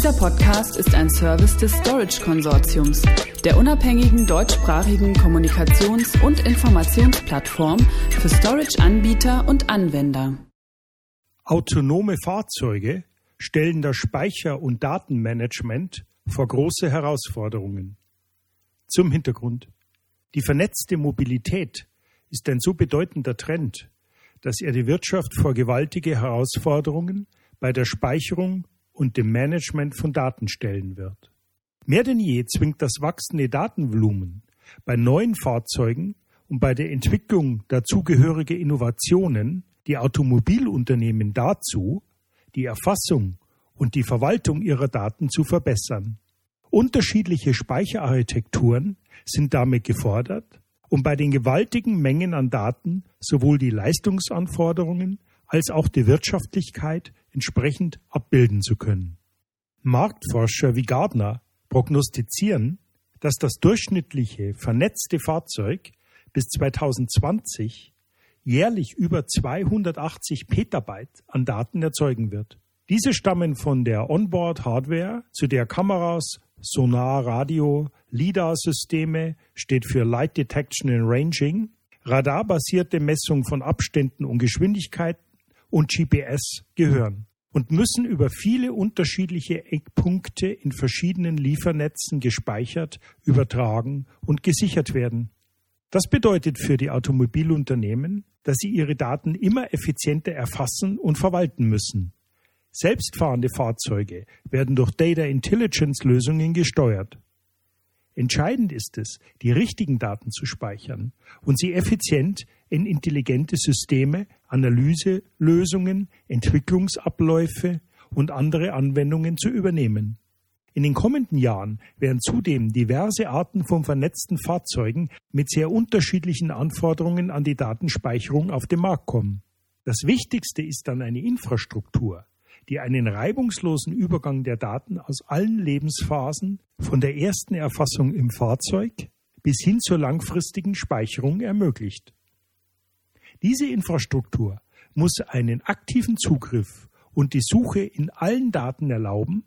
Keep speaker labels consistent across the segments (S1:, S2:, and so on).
S1: Dieser Podcast ist ein Service des Storage Konsortiums, der unabhängigen deutschsprachigen Kommunikations- und Informationsplattform für Storage-Anbieter und Anwender.
S2: Autonome Fahrzeuge stellen das Speicher- und Datenmanagement vor große Herausforderungen. Zum Hintergrund. Die vernetzte Mobilität ist ein so bedeutender Trend, dass er die Wirtschaft vor gewaltige Herausforderungen bei der Speicherung und dem Management von Daten stellen wird. Mehr denn je zwingt das wachsende Datenvolumen bei neuen Fahrzeugen und bei der Entwicklung dazugehöriger Innovationen die Automobilunternehmen dazu, die Erfassung und die Verwaltung ihrer Daten zu verbessern. Unterschiedliche Speicherarchitekturen sind damit gefordert, um bei den gewaltigen Mengen an Daten sowohl die Leistungsanforderungen als auch die Wirtschaftlichkeit entsprechend abbilden zu können. Marktforscher wie Gardner prognostizieren, dass das durchschnittliche vernetzte Fahrzeug bis 2020 jährlich über 280 Petabyte an Daten erzeugen wird. Diese stammen von der Onboard-Hardware, zu der Kameras, Sonar, Radio, LIDAR-Systeme steht für Light Detection and Ranging, radarbasierte Messung von Abständen und Geschwindigkeiten und GPS gehören und müssen über viele unterschiedliche Eckpunkte in verschiedenen Liefernetzen gespeichert, übertragen und gesichert werden. Das bedeutet für die Automobilunternehmen, dass sie ihre Daten immer effizienter erfassen und verwalten müssen. Selbstfahrende Fahrzeuge werden durch Data Intelligence Lösungen gesteuert. Entscheidend ist es, die richtigen Daten zu speichern und sie effizient in intelligente Systeme, Analyselösungen, Entwicklungsabläufe und andere Anwendungen zu übernehmen. In den kommenden Jahren werden zudem diverse Arten von vernetzten Fahrzeugen mit sehr unterschiedlichen Anforderungen an die Datenspeicherung auf den Markt kommen. Das Wichtigste ist dann eine Infrastruktur, die einen reibungslosen Übergang der Daten aus allen Lebensphasen von der ersten Erfassung im Fahrzeug bis hin zur langfristigen Speicherung ermöglicht. Diese Infrastruktur muss einen aktiven Zugriff und die Suche in allen Daten erlauben,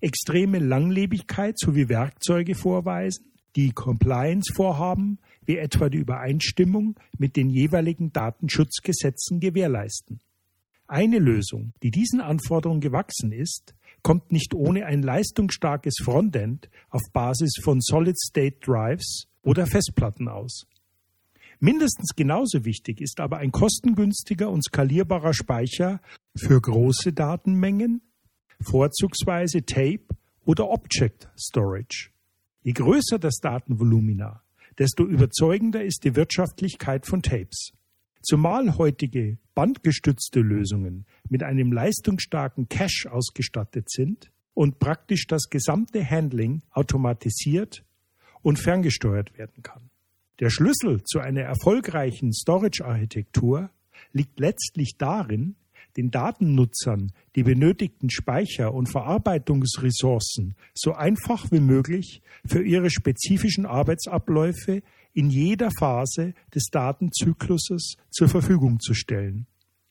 S2: extreme Langlebigkeit sowie Werkzeuge vorweisen, die Compliance-Vorhaben wie etwa die Übereinstimmung mit den jeweiligen Datenschutzgesetzen gewährleisten. Eine Lösung, die diesen Anforderungen gewachsen ist, kommt nicht ohne ein leistungsstarkes Frontend auf Basis von Solid-State Drives oder Festplatten aus. Mindestens genauso wichtig ist aber ein kostengünstiger und skalierbarer Speicher für große Datenmengen, vorzugsweise Tape oder Object Storage. Je größer das Datenvolumina, desto überzeugender ist die Wirtschaftlichkeit von Tapes. Zumal heutige bandgestützte Lösungen mit einem leistungsstarken Cache ausgestattet sind und praktisch das gesamte Handling automatisiert und ferngesteuert werden kann. Der Schlüssel zu einer erfolgreichen Storage-Architektur liegt letztlich darin, den Datennutzern die benötigten Speicher- und Verarbeitungsressourcen so einfach wie möglich für ihre spezifischen Arbeitsabläufe in jeder Phase des Datenzykluses zur Verfügung zu stellen.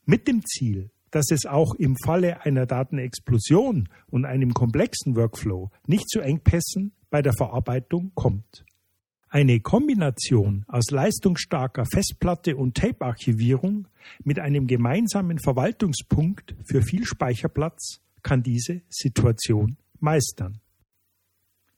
S2: Mit dem Ziel, dass es auch im Falle einer Datenexplosion und einem komplexen Workflow nicht zu Engpässen bei der Verarbeitung kommt. Eine Kombination aus leistungsstarker Festplatte und Tape-Archivierung mit einem gemeinsamen Verwaltungspunkt für viel Speicherplatz kann diese Situation meistern.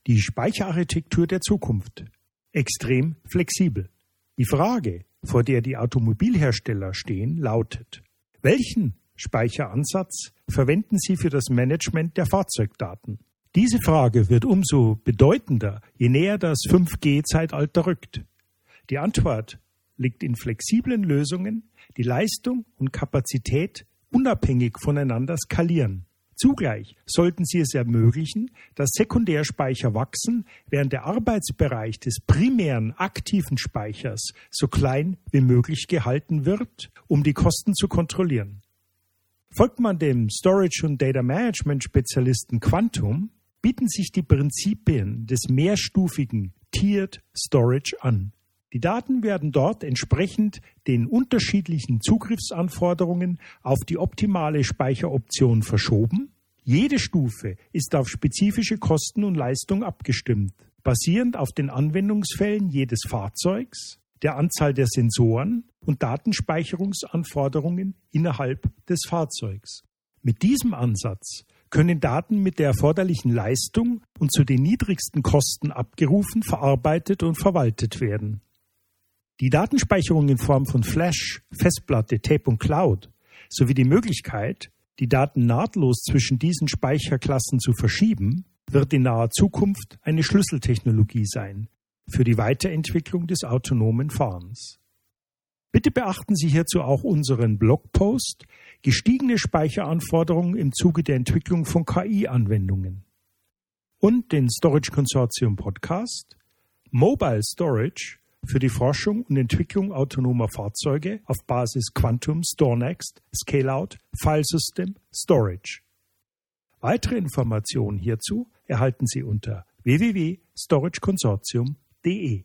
S2: Die Speicherarchitektur der Zukunft. Extrem flexibel. Die Frage, vor der die Automobilhersteller stehen, lautet, welchen Speicheransatz verwenden Sie für das Management der Fahrzeugdaten? Diese Frage wird umso bedeutender, je näher das 5G-Zeitalter rückt. Die Antwort liegt in flexiblen Lösungen, die Leistung und Kapazität unabhängig voneinander skalieren. Zugleich sollten sie es ermöglichen, dass Sekundärspeicher wachsen, während der Arbeitsbereich des primären aktiven Speichers so klein wie möglich gehalten wird, um die Kosten zu kontrollieren. Folgt man dem Storage und Data Management Spezialisten Quantum, bieten sich die Prinzipien des mehrstufigen Tiered Storage an. Die Daten werden dort entsprechend den unterschiedlichen Zugriffsanforderungen auf die optimale Speicheroption verschoben, Jede Stufe ist auf spezifische Kosten und Leistung abgestimmt, basierend auf den Anwendungsfällen jedes Fahrzeugs, der Anzahl der Sensoren und Datenspeicherungsanforderungen innerhalb des Fahrzeugs. Mit diesem Ansatz können Daten mit der erforderlichen Leistung und zu den niedrigsten Kosten abgerufen, verarbeitet und verwaltet werden. Die Datenspeicherung in Form von Flash, Festplatte, Tape und Cloud sowie die Möglichkeit, die Daten nahtlos zwischen diesen Speicherklassen zu verschieben, wird in naher Zukunft eine Schlüsseltechnologie sein für die Weiterentwicklung des autonomen Fahrens. Bitte beachten Sie hierzu auch unseren Blogpost Gestiegene Speicheranforderungen im Zuge der Entwicklung von KI-Anwendungen und den Storage Consortium Podcast Mobile Storage für die Forschung und Entwicklung autonomer Fahrzeuge auf Basis Quantum, StoreNext, Scale-out, Filesystem, Storage. Weitere Informationen hierzu erhalten Sie unter www.storageconsortium.de.